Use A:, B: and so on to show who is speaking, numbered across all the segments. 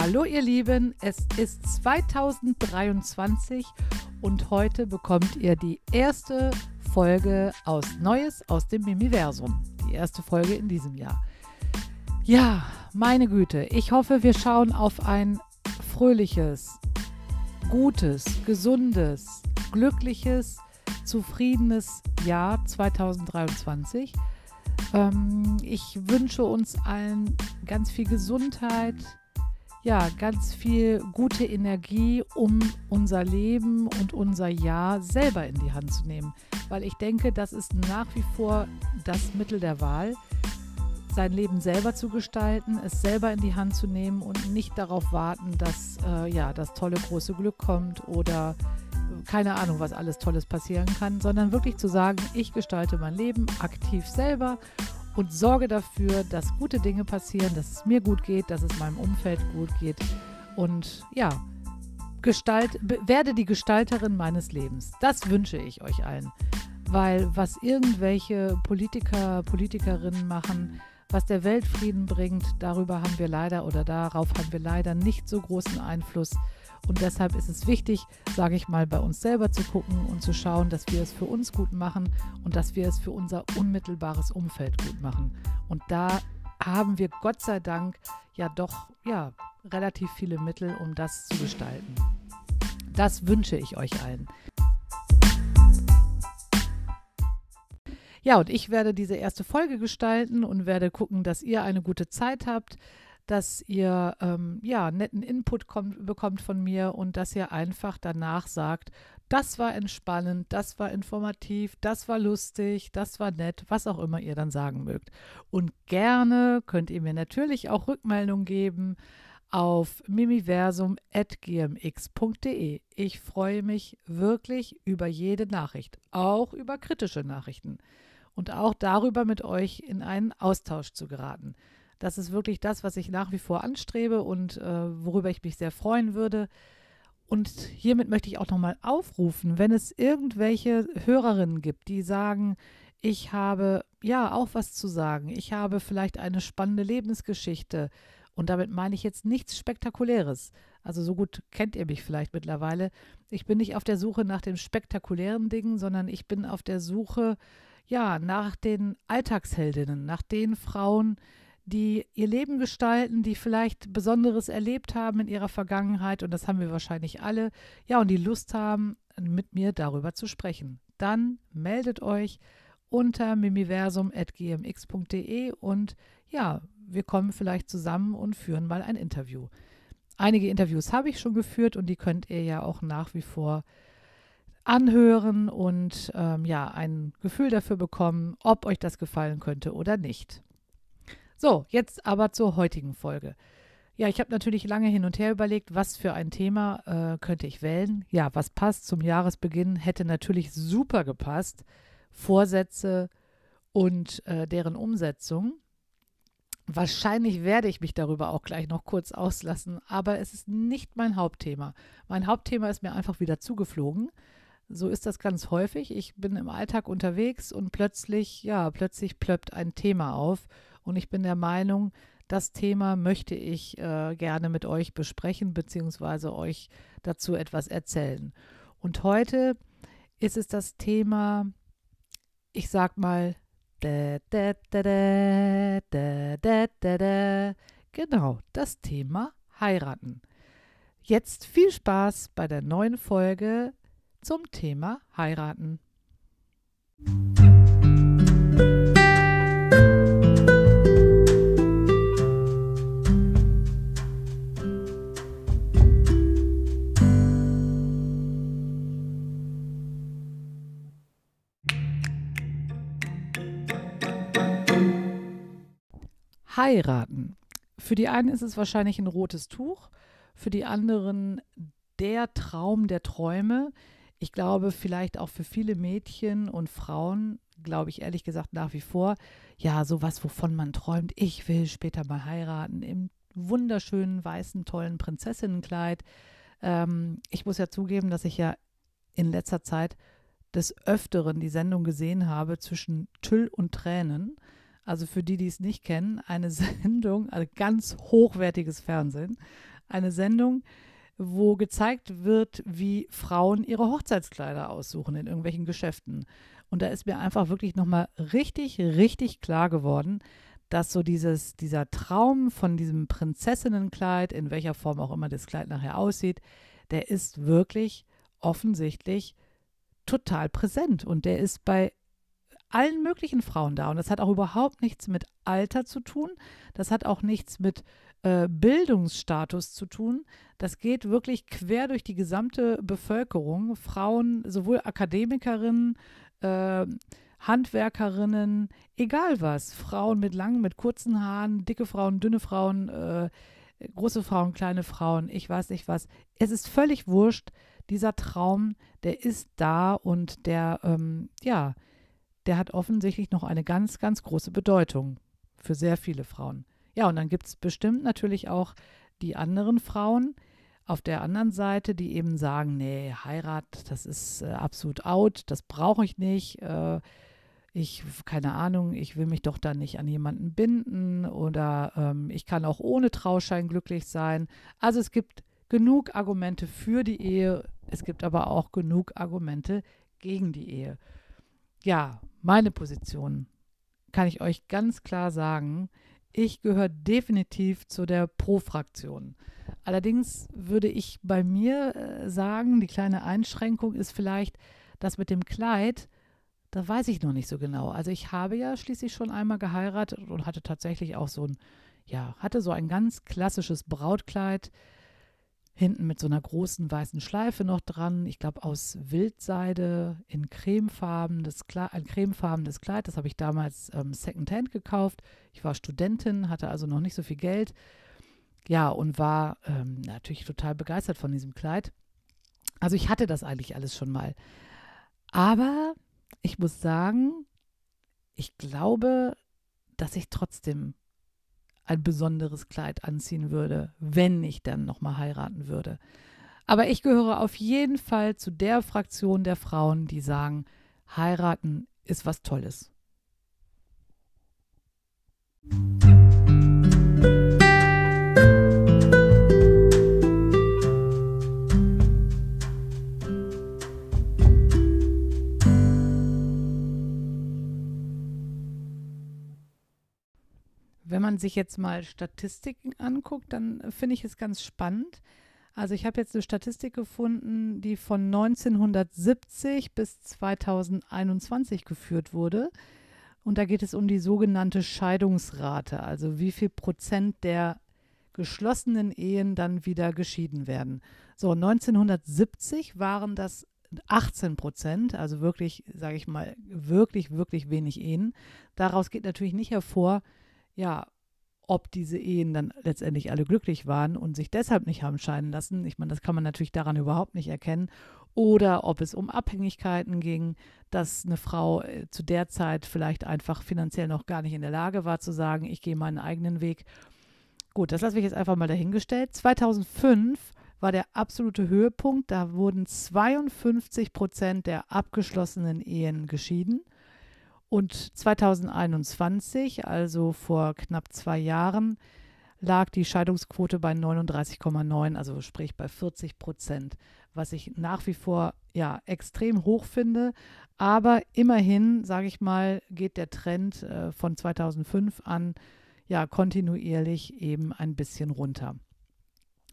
A: Hallo ihr Lieben, es ist 2023 und heute bekommt ihr die erste Folge aus Neues aus dem Mimiversum. Die erste Folge in diesem Jahr. Ja, meine Güte, ich hoffe, wir schauen auf ein fröhliches, gutes, gesundes, glückliches, zufriedenes Jahr 2023. Ähm, ich wünsche uns allen ganz viel Gesundheit, ja, ganz viel gute Energie, um unser Leben und unser Jahr selber in die Hand zu nehmen. Weil ich denke, das ist nach wie vor das Mittel der Wahl, sein Leben selber zu gestalten, es selber in die Hand zu nehmen und nicht darauf warten, dass äh, ja, das tolle große Glück kommt oder keine Ahnung, was alles Tolles passieren kann, sondern wirklich zu sagen, ich gestalte mein Leben aktiv selber und sorge dafür, dass gute Dinge passieren, dass es mir gut geht, dass es meinem Umfeld gut geht und ja, Gestalt, werde die Gestalterin meines Lebens. Das wünsche ich euch allen, weil was irgendwelche Politiker, Politikerinnen machen, was der Weltfrieden bringt, darüber haben wir leider oder darauf haben wir leider nicht so großen Einfluss. Und deshalb ist es wichtig, sage ich mal, bei uns selber zu gucken und zu schauen, dass wir es für uns gut machen und dass wir es für unser unmittelbares Umfeld gut machen. Und da haben wir Gott sei Dank ja doch ja relativ viele Mittel, um das zu gestalten. Das wünsche ich euch allen. Ja, und ich werde diese erste Folge gestalten und werde gucken, dass ihr eine gute Zeit habt, dass ihr ähm, ja netten Input kommt, bekommt von mir und dass ihr einfach danach sagt, das war entspannend, das war informativ, das war lustig, das war nett, was auch immer ihr dann sagen mögt. Und gerne könnt ihr mir natürlich auch Rückmeldung geben auf mimiversum.gmx.de. Ich freue mich wirklich über jede Nachricht, auch über kritische Nachrichten und auch darüber mit euch in einen Austausch zu geraten. Das ist wirklich das, was ich nach wie vor anstrebe und äh, worüber ich mich sehr freuen würde. Und hiermit möchte ich auch nochmal aufrufen, wenn es irgendwelche Hörerinnen gibt, die sagen, ich habe ja auch was zu sagen, ich habe vielleicht eine spannende Lebensgeschichte und damit meine ich jetzt nichts Spektakuläres. Also so gut kennt ihr mich vielleicht mittlerweile. Ich bin nicht auf der Suche nach den spektakulären Dingen, sondern ich bin auf der Suche ja nach den Alltagsheldinnen, nach den Frauen, die ihr Leben gestalten, die vielleicht Besonderes erlebt haben in ihrer Vergangenheit, und das haben wir wahrscheinlich alle, ja, und die Lust haben, mit mir darüber zu sprechen. Dann meldet euch unter mimiversum.gmx.de und ja, wir kommen vielleicht zusammen und führen mal ein Interview. Einige Interviews habe ich schon geführt und die könnt ihr ja auch nach wie vor anhören und ähm, ja, ein Gefühl dafür bekommen, ob euch das gefallen könnte oder nicht. So, jetzt aber zur heutigen Folge. Ja, ich habe natürlich lange hin und her überlegt, was für ein Thema äh, könnte ich wählen. Ja, was passt zum Jahresbeginn, hätte natürlich super gepasst. Vorsätze und äh, deren Umsetzung. Wahrscheinlich werde ich mich darüber auch gleich noch kurz auslassen, aber es ist nicht mein Hauptthema. Mein Hauptthema ist mir einfach wieder zugeflogen. So ist das ganz häufig. Ich bin im Alltag unterwegs und plötzlich, ja, plötzlich plöppt ein Thema auf und ich bin der Meinung, das Thema möchte ich äh, gerne mit euch besprechen, beziehungsweise euch dazu etwas erzählen. Und heute ist es das Thema, ich sag mal, da, da, da, genau, das Thema heiraten. Jetzt viel Spaß bei der neuen Folge zum Thema heiraten. Heiraten. Für die einen ist es wahrscheinlich ein rotes Tuch, für die anderen der Traum der Träume. Ich glaube, vielleicht auch für viele Mädchen und Frauen, glaube ich ehrlich gesagt nach wie vor, ja, sowas, wovon man träumt. Ich will später mal heiraten im wunderschönen, weißen, tollen Prinzessinnenkleid. Ähm, ich muss ja zugeben, dass ich ja in letzter Zeit des Öfteren die Sendung gesehen habe zwischen Tüll und Tränen. Also für die, die es nicht kennen, eine Sendung, also ganz hochwertiges Fernsehen. eine Sendung, wo gezeigt wird, wie Frauen ihre Hochzeitskleider aussuchen in irgendwelchen Geschäften. Und da ist mir einfach wirklich nochmal richtig, richtig klar geworden, dass so dieses, dieser Traum von diesem Prinzessinnenkleid, in welcher Form auch immer das Kleid nachher aussieht, der ist wirklich offensichtlich total präsent und der ist bei allen möglichen Frauen da. Und das hat auch überhaupt nichts mit Alter zu tun. Das hat auch nichts mit äh, Bildungsstatus zu tun. Das geht wirklich quer durch die gesamte Bevölkerung. Frauen, sowohl Akademikerinnen, äh, Handwerkerinnen, egal was. Frauen mit langen, mit kurzen Haaren, dicke Frauen, dünne Frauen, äh, große Frauen, kleine Frauen, ich weiß nicht was. Es ist völlig wurscht. Dieser Traum, der ist da und der, ähm, ja, der hat offensichtlich noch eine ganz, ganz große Bedeutung für sehr viele Frauen. Ja, und dann gibt es bestimmt natürlich auch die anderen Frauen auf der anderen Seite, die eben sagen, nee, Heirat, das ist äh, absolut out, das brauche ich nicht. Äh, ich, keine Ahnung, ich will mich doch dann nicht an jemanden binden oder ähm, ich kann auch ohne Trauschein glücklich sein. Also es gibt genug Argumente für die Ehe, es gibt aber auch genug Argumente gegen die Ehe. Ja, meine Position kann ich euch ganz klar sagen. Ich gehöre definitiv zu der Pro-Fraktion. Allerdings würde ich bei mir äh, sagen, die kleine Einschränkung ist vielleicht, dass mit dem Kleid da weiß ich noch nicht so genau. Also ich habe ja schließlich schon einmal geheiratet und hatte tatsächlich auch so ein, ja, hatte so ein ganz klassisches Brautkleid. Hinten mit so einer großen weißen Schleife noch dran. Ich glaube aus Wildseide in cremefarben, das Kleid, ein cremefarbenes Kleid. Das habe ich damals ähm, Secondhand gekauft. Ich war Studentin, hatte also noch nicht so viel Geld. Ja, und war ähm, natürlich total begeistert von diesem Kleid. Also ich hatte das eigentlich alles schon mal. Aber ich muss sagen, ich glaube, dass ich trotzdem ein besonderes Kleid anziehen würde, wenn ich dann nochmal heiraten würde. Aber ich gehöre auf jeden Fall zu der Fraktion der Frauen, die sagen, heiraten ist was Tolles. Man sich jetzt mal Statistiken anguckt, dann finde ich es ganz spannend. Also ich habe jetzt eine Statistik gefunden, die von 1970 bis 2021 geführt wurde. Und da geht es um die sogenannte Scheidungsrate, also wie viel Prozent der geschlossenen Ehen dann wieder geschieden werden. So, 1970 waren das 18 Prozent, also wirklich, sage ich mal, wirklich, wirklich wenig Ehen. Daraus geht natürlich nicht hervor, ja, ob diese Ehen dann letztendlich alle glücklich waren und sich deshalb nicht haben scheiden lassen. Ich meine, das kann man natürlich daran überhaupt nicht erkennen. Oder ob es um Abhängigkeiten ging, dass eine Frau äh, zu der Zeit vielleicht einfach finanziell noch gar nicht in der Lage war zu sagen, ich gehe meinen eigenen Weg. Gut, das lasse ich jetzt einfach mal dahingestellt. 2005 war der absolute Höhepunkt. Da wurden 52 Prozent der abgeschlossenen Ehen geschieden. Und 2021, also vor knapp zwei Jahren, lag die Scheidungsquote bei 39,9, also sprich bei 40 Prozent, was ich nach wie vor ja extrem hoch finde. Aber immerhin, sage ich mal, geht der Trend äh, von 2005 an ja kontinuierlich eben ein bisschen runter.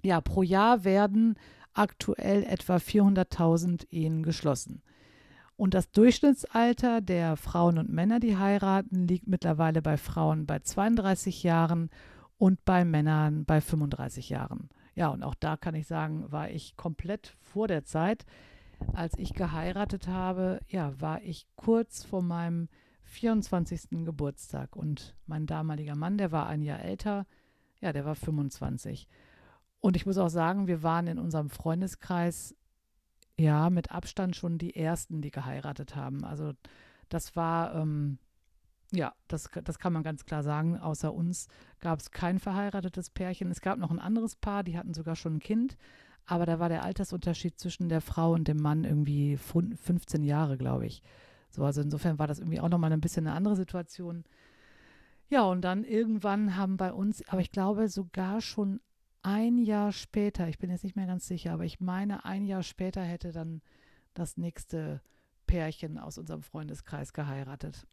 A: Ja, pro Jahr werden aktuell etwa 400.000 Ehen geschlossen. Und das Durchschnittsalter der Frauen und Männer, die heiraten, liegt mittlerweile bei Frauen bei 32 Jahren und bei Männern bei 35 Jahren. Ja, und auch da kann ich sagen, war ich komplett vor der Zeit. Als ich geheiratet habe, ja, war ich kurz vor meinem 24. Geburtstag und mein damaliger Mann, der war ein Jahr älter, ja, der war 25. Und ich muss auch sagen, wir waren in unserem Freundeskreis ja, mit Abstand schon die ersten, die geheiratet haben. Also das war, ähm, ja, das, das kann man ganz klar sagen. Außer uns gab es kein verheiratetes Pärchen. Es gab noch ein anderes Paar, die hatten sogar schon ein Kind. Aber da war der Altersunterschied zwischen der Frau und dem Mann irgendwie 15 Jahre, glaube ich. So, also insofern war das irgendwie auch nochmal ein bisschen eine andere Situation. Ja, und dann irgendwann haben bei uns, aber ich glaube sogar schon ein Jahr später, ich bin jetzt nicht mehr ganz sicher, aber ich meine, ein Jahr später hätte dann das nächste Pärchen aus unserem Freundeskreis geheiratet.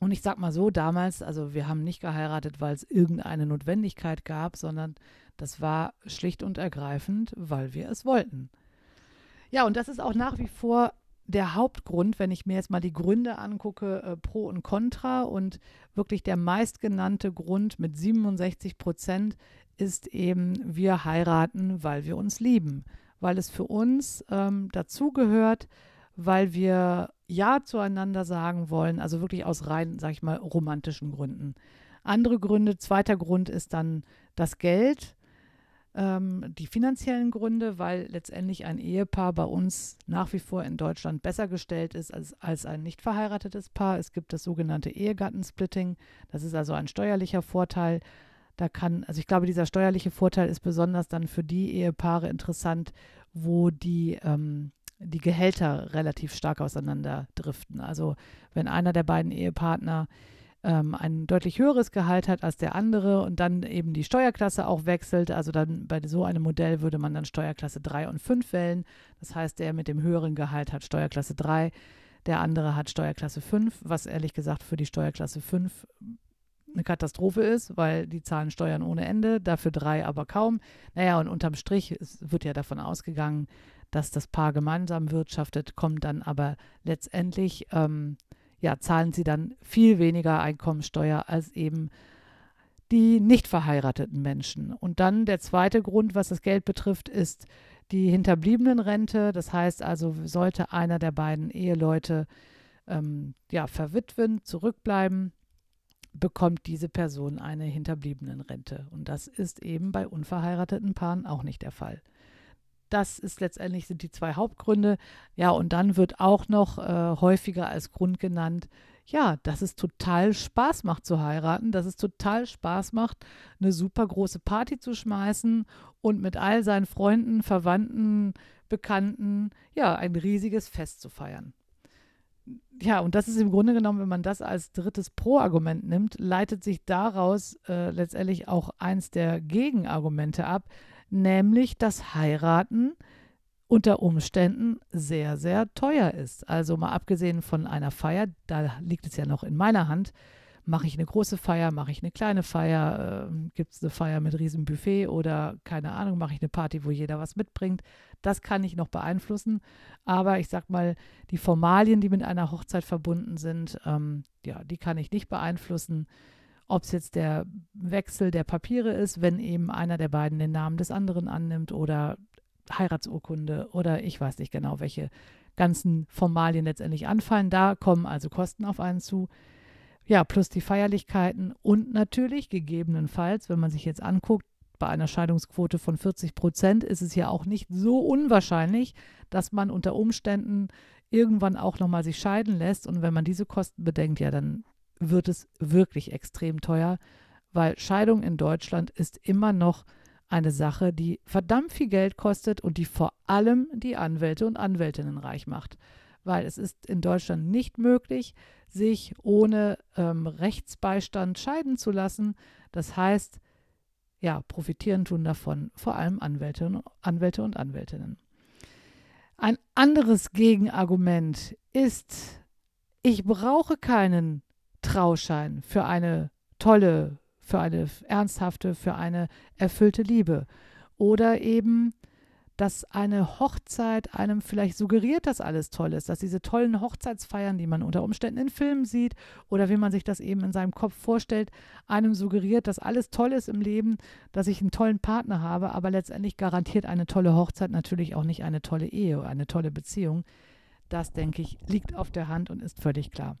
A: Und ich sag mal so, damals, also wir haben nicht geheiratet, weil es irgendeine Notwendigkeit gab, sondern das war schlicht und ergreifend, weil wir es wollten. Ja, und das ist auch nach wie vor der Hauptgrund, wenn ich mir jetzt mal die Gründe angucke, äh, pro und contra. Und wirklich der meistgenannte Grund mit 67 Prozent ist eben, wir heiraten, weil wir uns lieben, weil es für uns ähm, dazugehört, weil wir Ja zueinander sagen wollen, also wirklich aus rein, sag ich mal, romantischen Gründen. Andere Gründe, zweiter Grund ist dann das Geld, ähm, die finanziellen Gründe, weil letztendlich ein Ehepaar bei uns nach wie vor in Deutschland besser gestellt ist als, als ein nicht verheiratetes Paar. Es gibt das sogenannte Ehegattensplitting, das ist also ein steuerlicher Vorteil. Da kann, also ich glaube, dieser steuerliche Vorteil ist besonders dann für die Ehepaare interessant, wo die ähm, die Gehälter relativ stark auseinanderdriften. Also wenn einer der beiden Ehepartner ähm, ein deutlich höheres Gehalt hat als der andere und dann eben die Steuerklasse auch wechselt, also dann bei so einem Modell würde man dann Steuerklasse 3 und 5 wählen. Das heißt, der mit dem höheren Gehalt hat Steuerklasse 3, der andere hat Steuerklasse 5, was ehrlich gesagt für die Steuerklasse 5 eine Katastrophe ist, weil die zahlen Steuern ohne Ende, dafür drei aber kaum. Naja, und unterm Strich wird ja davon ausgegangen, dass das Paar gemeinsam wirtschaftet, kommt dann aber letztendlich, ähm, ja, zahlen sie dann viel weniger Einkommensteuer als eben die nicht verheirateten Menschen. Und dann der zweite Grund, was das Geld betrifft, ist die Hinterbliebenenrente. Das heißt also, sollte einer der beiden Eheleute ähm, ja, verwitwen, zurückbleiben, bekommt diese Person eine Hinterbliebenenrente. Und das ist eben bei unverheirateten Paaren auch nicht der Fall. Das ist letztendlich sind die zwei Hauptgründe. Ja, und dann wird auch noch äh, häufiger als Grund genannt, ja, dass es total Spaß macht zu heiraten, dass es total Spaß macht, eine super große Party zu schmeißen und mit all seinen Freunden, Verwandten, Bekannten, ja, ein riesiges Fest zu feiern. Ja, und das ist im Grunde genommen, wenn man das als drittes Pro-Argument nimmt, leitet sich daraus äh, letztendlich auch eins der Gegenargumente ab, nämlich dass Heiraten unter Umständen sehr, sehr teuer ist. Also mal abgesehen von einer Feier, da liegt es ja noch in meiner Hand, mache ich eine große Feier, mache ich eine kleine Feier, äh, gibt es eine Feier mit riesen Buffet oder keine Ahnung, mache ich eine Party, wo jeder was mitbringt. Das kann ich noch beeinflussen. Aber ich sag mal, die Formalien, die mit einer Hochzeit verbunden sind, ähm, ja, die kann ich nicht beeinflussen ob es jetzt der Wechsel der Papiere ist, wenn eben einer der beiden den Namen des anderen annimmt oder Heiratsurkunde oder ich weiß nicht genau, welche ganzen Formalien letztendlich anfallen. Da kommen also Kosten auf einen zu. Ja, plus die Feierlichkeiten und natürlich gegebenenfalls, wenn man sich jetzt anguckt, bei einer Scheidungsquote von 40 Prozent ist es ja auch nicht so unwahrscheinlich, dass man unter Umständen irgendwann auch nochmal sich scheiden lässt. Und wenn man diese Kosten bedenkt, ja, dann wird es wirklich extrem teuer, weil Scheidung in Deutschland ist immer noch eine Sache, die verdammt viel Geld kostet und die vor allem die Anwälte und Anwältinnen reich macht. Weil es ist in Deutschland nicht möglich, sich ohne ähm, Rechtsbeistand scheiden zu lassen. Das heißt, ja, profitieren tun davon vor allem Anwälte, Anwälte und Anwältinnen. Ein anderes Gegenargument ist, ich brauche keinen Trauschein für eine tolle, für eine ernsthafte, für eine erfüllte Liebe. Oder eben, dass eine Hochzeit einem vielleicht suggeriert, dass alles toll ist, dass diese tollen Hochzeitsfeiern, die man unter Umständen in Filmen sieht oder wie man sich das eben in seinem Kopf vorstellt, einem suggeriert, dass alles toll ist im Leben, dass ich einen tollen Partner habe, aber letztendlich garantiert eine tolle Hochzeit natürlich auch nicht eine tolle Ehe, eine tolle Beziehung. Das, denke ich, liegt auf der Hand und ist völlig klar.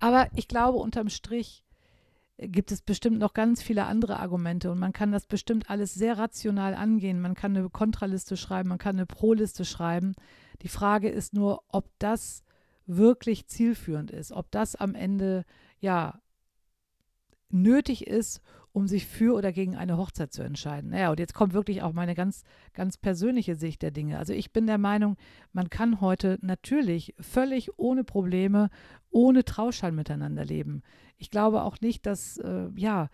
A: Aber ich glaube, unterm Strich gibt es bestimmt noch ganz viele andere Argumente und man kann das bestimmt alles sehr rational angehen. Man kann eine Kontraliste schreiben, man kann eine Pro-Liste schreiben. Die Frage ist nur, ob das wirklich zielführend ist, ob das am Ende ja nötig ist, um sich für oder gegen eine Hochzeit zu entscheiden. Naja, und jetzt kommt wirklich auch meine ganz, ganz persönliche Sicht der Dinge. Also ich bin der Meinung, man kann heute natürlich völlig ohne Probleme, ohne Trauschein miteinander leben. Ich glaube auch nicht, dass, äh, ja,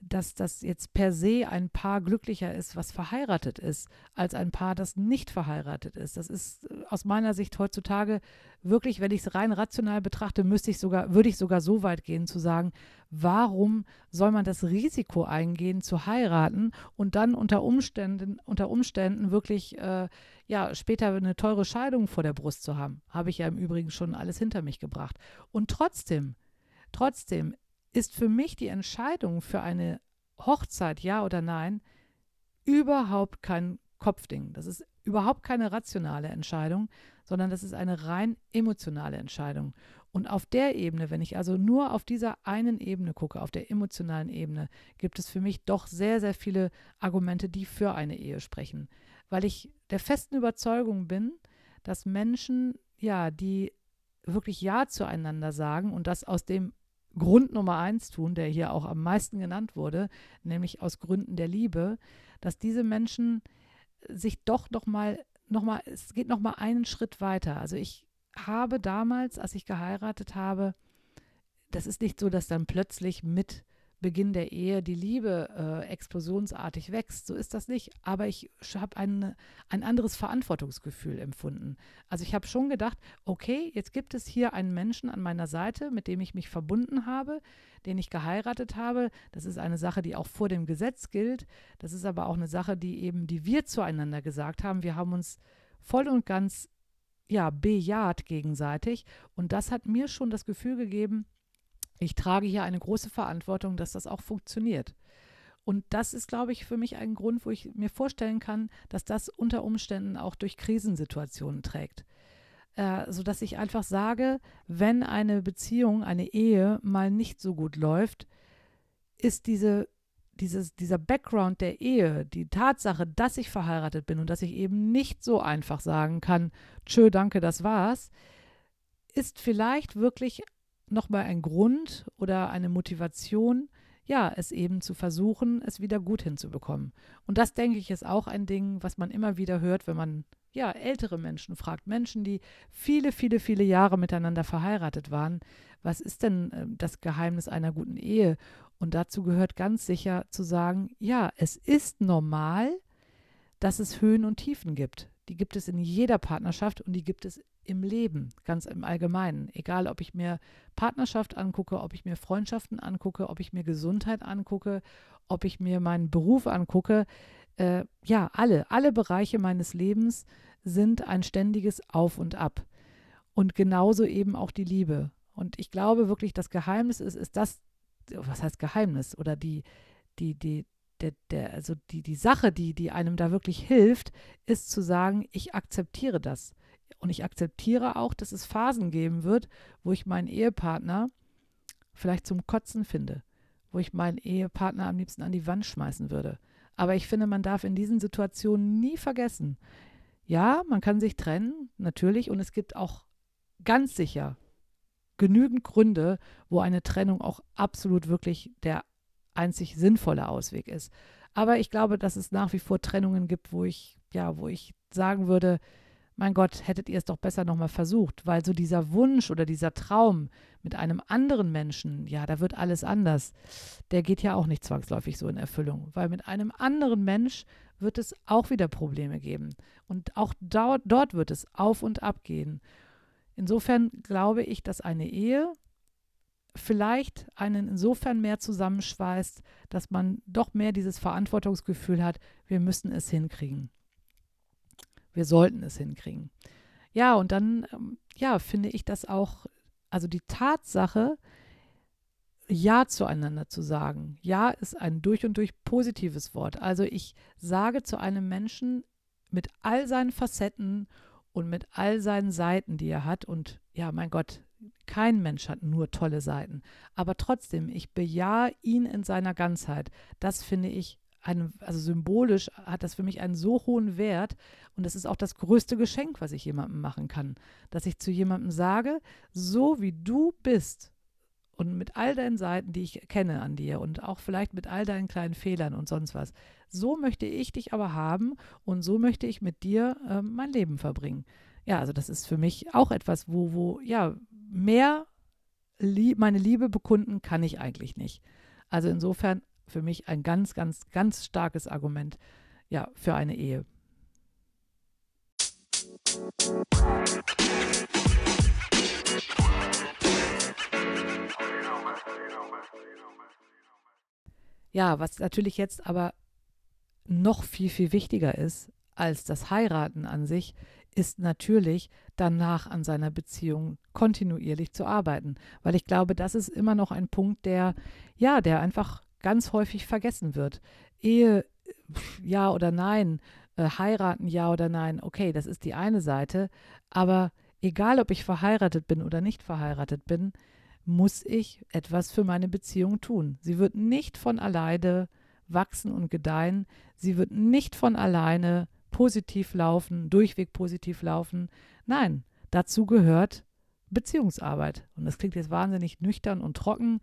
A: dass das jetzt per se ein Paar glücklicher ist, was verheiratet ist, als ein Paar, das nicht verheiratet ist. Das ist äh, aus meiner Sicht heutzutage wirklich, wenn ich es rein rational betrachte, müsste ich sogar, würde ich sogar so weit gehen zu sagen, warum soll man das Risiko eingehen, zu heiraten und dann unter Umständen, unter Umständen wirklich äh, ja, später eine teure Scheidung vor der Brust zu haben. Habe ich ja im Übrigen schon alles hinter mich gebracht. Und trotzdem, trotzdem ist für mich die Entscheidung für eine Hochzeit, ja oder nein, überhaupt kein Kopfding. Das ist überhaupt keine rationale Entscheidung, sondern das ist eine rein emotionale Entscheidung. Und auf der Ebene, wenn ich also nur auf dieser einen Ebene gucke, auf der emotionalen Ebene, gibt es für mich doch sehr, sehr viele Argumente, die für eine Ehe sprechen. Weil ich der festen Überzeugung bin, dass Menschen, ja, die wirklich Ja zueinander sagen und das aus dem Grund Nummer eins tun, der hier auch am meisten genannt wurde, nämlich aus Gründen der Liebe, dass diese Menschen sich doch noch mal, noch mal es geht noch mal einen Schritt weiter. Also ich habe damals, als ich geheiratet habe, das ist nicht so, dass dann plötzlich mit Beginn der Ehe die Liebe äh, explosionsartig wächst. So ist das nicht. Aber ich habe ein, ein anderes Verantwortungsgefühl empfunden. Also ich habe schon gedacht, okay, jetzt gibt es hier einen Menschen an meiner Seite, mit dem ich mich verbunden habe, den ich geheiratet habe. Das ist eine Sache, die auch vor dem Gesetz gilt. Das ist aber auch eine Sache, die eben, die wir zueinander gesagt haben. Wir haben uns voll und ganz ja, bejaht gegenseitig. Und das hat mir schon das Gefühl gegeben, ich trage hier eine große Verantwortung, dass das auch funktioniert. Und das ist, glaube ich, für mich ein Grund, wo ich mir vorstellen kann, dass das unter Umständen auch durch Krisensituationen trägt. Äh, sodass ich einfach sage, wenn eine Beziehung, eine Ehe mal nicht so gut läuft, ist diese, dieses, dieser Background der Ehe, die Tatsache, dass ich verheiratet bin und dass ich eben nicht so einfach sagen kann, tschö, danke, das war's, ist vielleicht wirklich nochmal ein Grund oder eine Motivation, ja, es eben zu versuchen, es wieder gut hinzubekommen. Und das, denke ich, ist auch ein Ding, was man immer wieder hört, wenn man ja ältere Menschen fragt, Menschen, die viele, viele, viele Jahre miteinander verheiratet waren. Was ist denn äh, das Geheimnis einer guten Ehe? Und dazu gehört ganz sicher zu sagen, ja, es ist normal, dass es Höhen und Tiefen gibt. Die gibt es in jeder Partnerschaft und die gibt es im Leben, ganz im Allgemeinen. Egal, ob ich mir Partnerschaft angucke, ob ich mir Freundschaften angucke, ob ich mir Gesundheit angucke, ob ich mir meinen Beruf angucke. Äh, ja, alle, alle Bereiche meines Lebens sind ein ständiges Auf und Ab. Und genauso eben auch die Liebe. Und ich glaube wirklich, das Geheimnis ist, ist das, was heißt Geheimnis? Oder die, die, die, der, der, also die, die Sache, die, die einem da wirklich hilft, ist zu sagen, ich akzeptiere das. Und ich akzeptiere auch, dass es Phasen geben wird, wo ich meinen Ehepartner vielleicht zum Kotzen finde, wo ich meinen Ehepartner am liebsten an die Wand schmeißen würde. Aber ich finde, man darf in diesen Situationen nie vergessen, ja, man kann sich trennen, natürlich, und es gibt auch ganz sicher genügend Gründe, wo eine Trennung auch absolut wirklich der einzig sinnvolle Ausweg ist. Aber ich glaube, dass es nach wie vor Trennungen gibt, wo ich, ja, wo ich sagen würde, mein Gott, hättet ihr es doch besser nochmal versucht, weil so dieser Wunsch oder dieser Traum mit einem anderen Menschen, ja, da wird alles anders, der geht ja auch nicht zwangsläufig so in Erfüllung, weil mit einem anderen Mensch wird es auch wieder Probleme geben und auch dort, dort wird es auf und ab gehen. Insofern glaube ich, dass eine Ehe vielleicht einen insofern mehr zusammenschweißt, dass man doch mehr dieses Verantwortungsgefühl hat, wir müssen es hinkriegen. Wir sollten es hinkriegen. Ja, und dann, ähm, ja, finde ich das auch, also die Tatsache, Ja zueinander zu sagen. Ja ist ein durch und durch positives Wort. Also ich sage zu einem Menschen mit all seinen Facetten und mit all seinen Seiten, die er hat, und ja, mein Gott, kein Mensch hat nur tolle Seiten. Aber trotzdem, ich bejahe ihn in seiner Ganzheit. Das finde ich ein, also symbolisch hat das für mich einen so hohen Wert und das ist auch das größte Geschenk, was ich jemandem machen kann, dass ich zu jemandem sage, so wie du bist und mit all deinen Seiten, die ich kenne an dir und auch vielleicht mit all deinen kleinen Fehlern und sonst was, so möchte ich dich aber haben und so möchte ich mit dir äh, mein Leben verbringen. Ja, also das ist für mich auch etwas, wo, wo, ja, mehr lieb, meine Liebe bekunden kann ich eigentlich nicht. Also insofern für mich ein ganz, ganz, ganz starkes Argument ja, für eine Ehe. Ja, was natürlich jetzt aber noch viel, viel wichtiger ist als das Heiraten an sich, ist natürlich danach an seiner Beziehung kontinuierlich zu arbeiten, weil ich glaube, das ist immer noch ein Punkt, der ja, der einfach ganz häufig vergessen wird. Ehe ja oder nein, äh, heiraten ja oder nein, okay, das ist die eine Seite, aber egal ob ich verheiratet bin oder nicht verheiratet bin, muss ich etwas für meine Beziehung tun. Sie wird nicht von alleine wachsen und gedeihen. Sie wird nicht von alleine positiv laufen, durchweg positiv laufen. Nein, dazu gehört Beziehungsarbeit. Und das klingt jetzt wahnsinnig nüchtern und trocken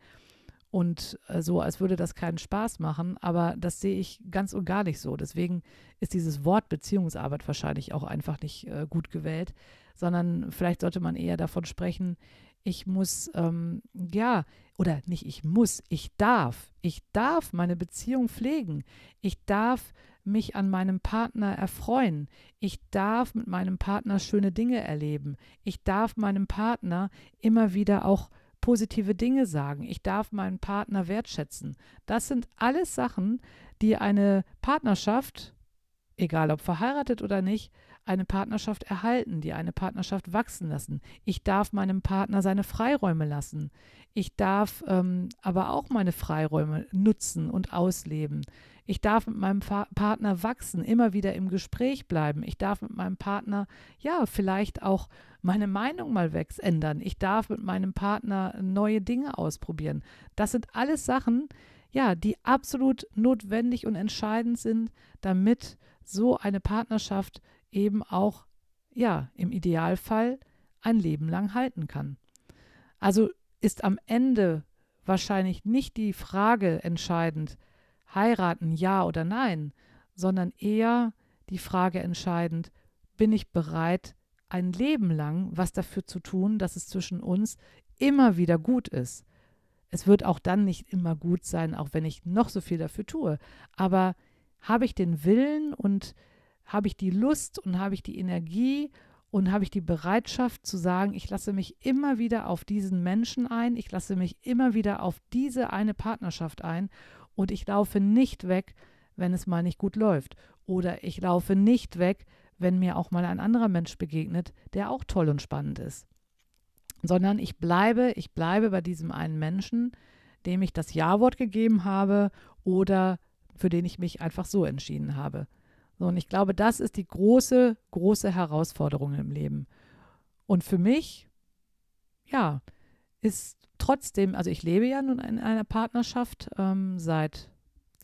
A: und äh, so, als würde das keinen Spaß machen, aber das sehe ich ganz und gar nicht so. Deswegen ist dieses Wort Beziehungsarbeit wahrscheinlich auch einfach nicht äh, gut gewählt, sondern vielleicht sollte man eher davon sprechen, ich muss, ähm, ja, oder nicht ich muss, ich darf, ich darf meine Beziehung pflegen, ich darf mich an meinem Partner erfreuen, ich darf mit meinem Partner schöne Dinge erleben, ich darf meinem Partner immer wieder auch positive Dinge sagen, ich darf meinen Partner wertschätzen. Das sind alles Sachen, die eine Partnerschaft, egal ob verheiratet oder nicht, eine Partnerschaft erhalten, die eine Partnerschaft wachsen lassen. Ich darf meinem Partner seine Freiräume lassen. Ich darf ähm, aber auch meine Freiräume nutzen und ausleben. Ich darf mit meinem Fa Partner wachsen, immer wieder im Gespräch bleiben. Ich darf mit meinem Partner, ja, vielleicht auch meine Meinung mal ändern. Ich darf mit meinem Partner neue Dinge ausprobieren. Das sind alles Sachen, ja, die absolut notwendig und entscheidend sind, damit so eine Partnerschaft eben auch, ja, im Idealfall ein Leben lang halten kann. Also ist am Ende wahrscheinlich nicht die Frage entscheidend, heiraten ja oder nein, sondern eher die Frage entscheidend, bin ich bereit, ein Leben lang was dafür zu tun, dass es zwischen uns immer wieder gut ist. Es wird auch dann nicht immer gut sein, auch wenn ich noch so viel dafür tue. Aber habe ich den Willen und habe ich die Lust und habe ich die Energie und habe ich die Bereitschaft zu sagen, ich lasse mich immer wieder auf diesen Menschen ein, ich lasse mich immer wieder auf diese eine Partnerschaft ein und ich laufe nicht weg, wenn es mal nicht gut läuft. Oder ich laufe nicht weg, wenn mir auch mal ein anderer Mensch begegnet, der auch toll und spannend ist. Sondern ich bleibe, ich bleibe bei diesem einen Menschen, dem ich das Ja-Wort gegeben habe oder für den ich mich einfach so entschieden habe. So, und ich glaube, das ist die große, große Herausforderung im Leben. Und für mich, ja, ist trotzdem, also ich lebe ja nun in einer Partnerschaft ähm, seit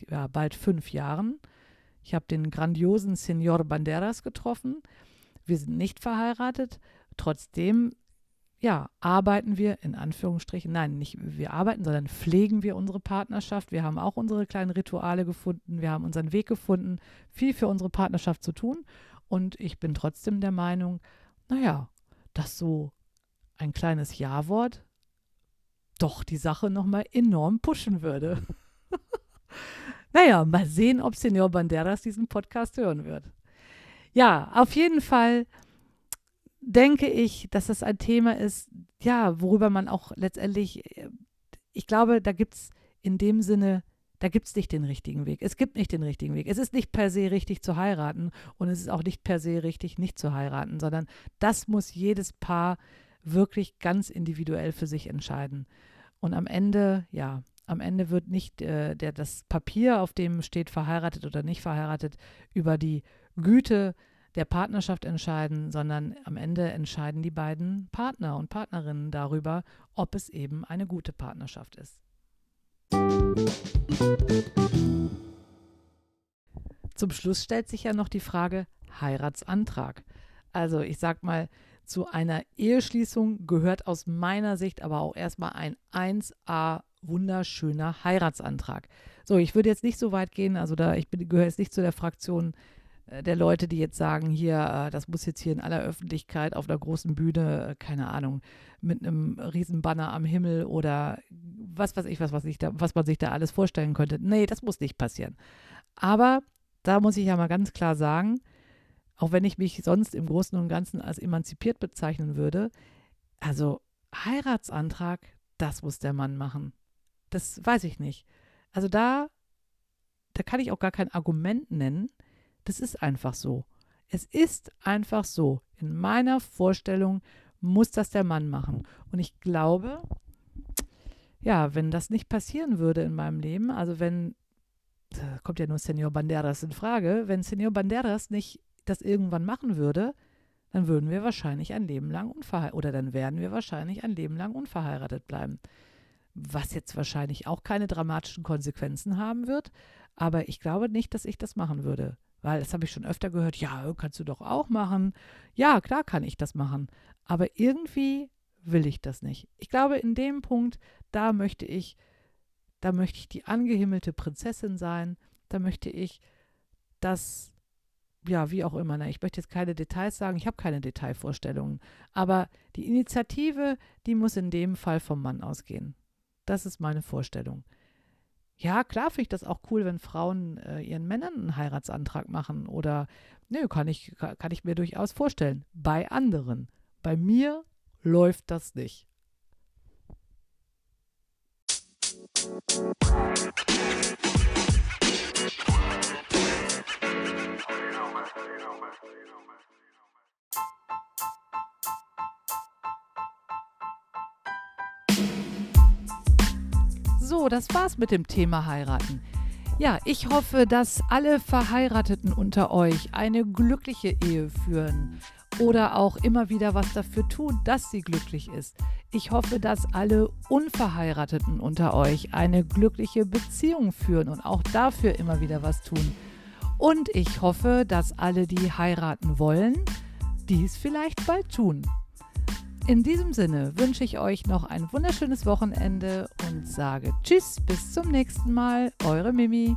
A: ja, bald fünf Jahren. Ich habe den grandiosen Senor Banderas getroffen. Wir sind nicht verheiratet. Trotzdem ja, arbeiten wir in Anführungsstrichen, nein, nicht wir arbeiten, sondern pflegen wir unsere Partnerschaft. Wir haben auch unsere kleinen Rituale gefunden, wir haben unseren Weg gefunden, viel für unsere Partnerschaft zu tun. Und ich bin trotzdem der Meinung, naja, dass so ein kleines Ja-Wort doch die Sache nochmal enorm pushen würde. naja, mal sehen, ob Senor Banderas diesen Podcast hören wird. Ja, auf jeden Fall denke ich, dass das ein Thema ist, ja, worüber man auch letztendlich, äh, ich glaube, da gibt es in dem Sinne, da gibt es nicht den richtigen Weg. Es gibt nicht den richtigen Weg. Es ist nicht per se richtig zu heiraten und es ist auch nicht per se richtig nicht zu heiraten, sondern das muss jedes Paar wirklich ganz individuell für sich entscheiden. Und am Ende, ja, am Ende wird nicht äh, der, das Papier, auf dem steht verheiratet oder nicht verheiratet, über die Güte der Partnerschaft entscheiden, sondern am Ende entscheiden die beiden Partner und Partnerinnen darüber, ob es eben eine gute Partnerschaft ist. Zum Schluss stellt sich ja noch die Frage Heiratsantrag. Also ich sag mal, zu einer Eheschließung gehört aus meiner Sicht aber auch erstmal ein 1a wunderschöner Heiratsantrag. So, ich würde jetzt nicht so weit gehen, also da ich gehöre jetzt nicht zu der Fraktion, der Leute, die jetzt sagen, hier, äh, das muss jetzt hier in aller Öffentlichkeit auf einer großen Bühne, äh, keine Ahnung, mit einem Riesenbanner am Himmel oder was weiß ich, was, was, ich da, was man sich da alles vorstellen könnte. Nee, das muss nicht passieren. Aber da muss ich ja mal ganz klar sagen, auch wenn ich mich sonst im Großen und Ganzen als emanzipiert bezeichnen würde, also Heiratsantrag, das muss der Mann machen. Das weiß ich nicht. Also da, da kann ich auch gar kein Argument nennen. Das ist einfach so. Es ist einfach so. In meiner Vorstellung muss das der Mann machen. Und ich glaube, ja, wenn das nicht passieren würde in meinem Leben, also wenn, kommt ja nur Senor Banderas in Frage, wenn Senor Banderas nicht das irgendwann machen würde, dann würden wir wahrscheinlich ein Leben lang unverheiratet oder dann werden wir wahrscheinlich ein Leben lang unverheiratet bleiben. Was jetzt wahrscheinlich auch keine dramatischen Konsequenzen haben wird, aber ich glaube nicht, dass ich das machen würde. Weil das habe ich schon öfter gehört, ja, kannst du doch auch machen. Ja, klar kann ich das machen. Aber irgendwie will ich das nicht. Ich glaube, in dem Punkt, da möchte ich, da möchte ich die angehimmelte Prinzessin sein. Da möchte ich das, ja, wie auch immer. Na, ich möchte jetzt keine Details sagen, ich habe keine Detailvorstellungen. Aber die Initiative, die muss in dem Fall vom Mann ausgehen. Das ist meine Vorstellung. Ja, klar finde ich das auch cool, wenn Frauen äh, ihren Männern einen Heiratsantrag machen. Oder, nö, kann ich, kann ich mir durchaus vorstellen. Bei anderen. Bei mir läuft das nicht. Das war's mit dem Thema heiraten. Ja, ich hoffe, dass alle Verheirateten unter euch eine glückliche Ehe führen oder auch immer wieder was dafür tun, dass sie glücklich ist. Ich hoffe, dass alle Unverheirateten unter euch eine glückliche Beziehung führen und auch dafür immer wieder was tun. Und ich hoffe, dass alle, die heiraten wollen, dies vielleicht bald tun. In diesem Sinne wünsche ich euch noch ein wunderschönes Wochenende und sage Tschüss, bis zum nächsten Mal, eure Mimi.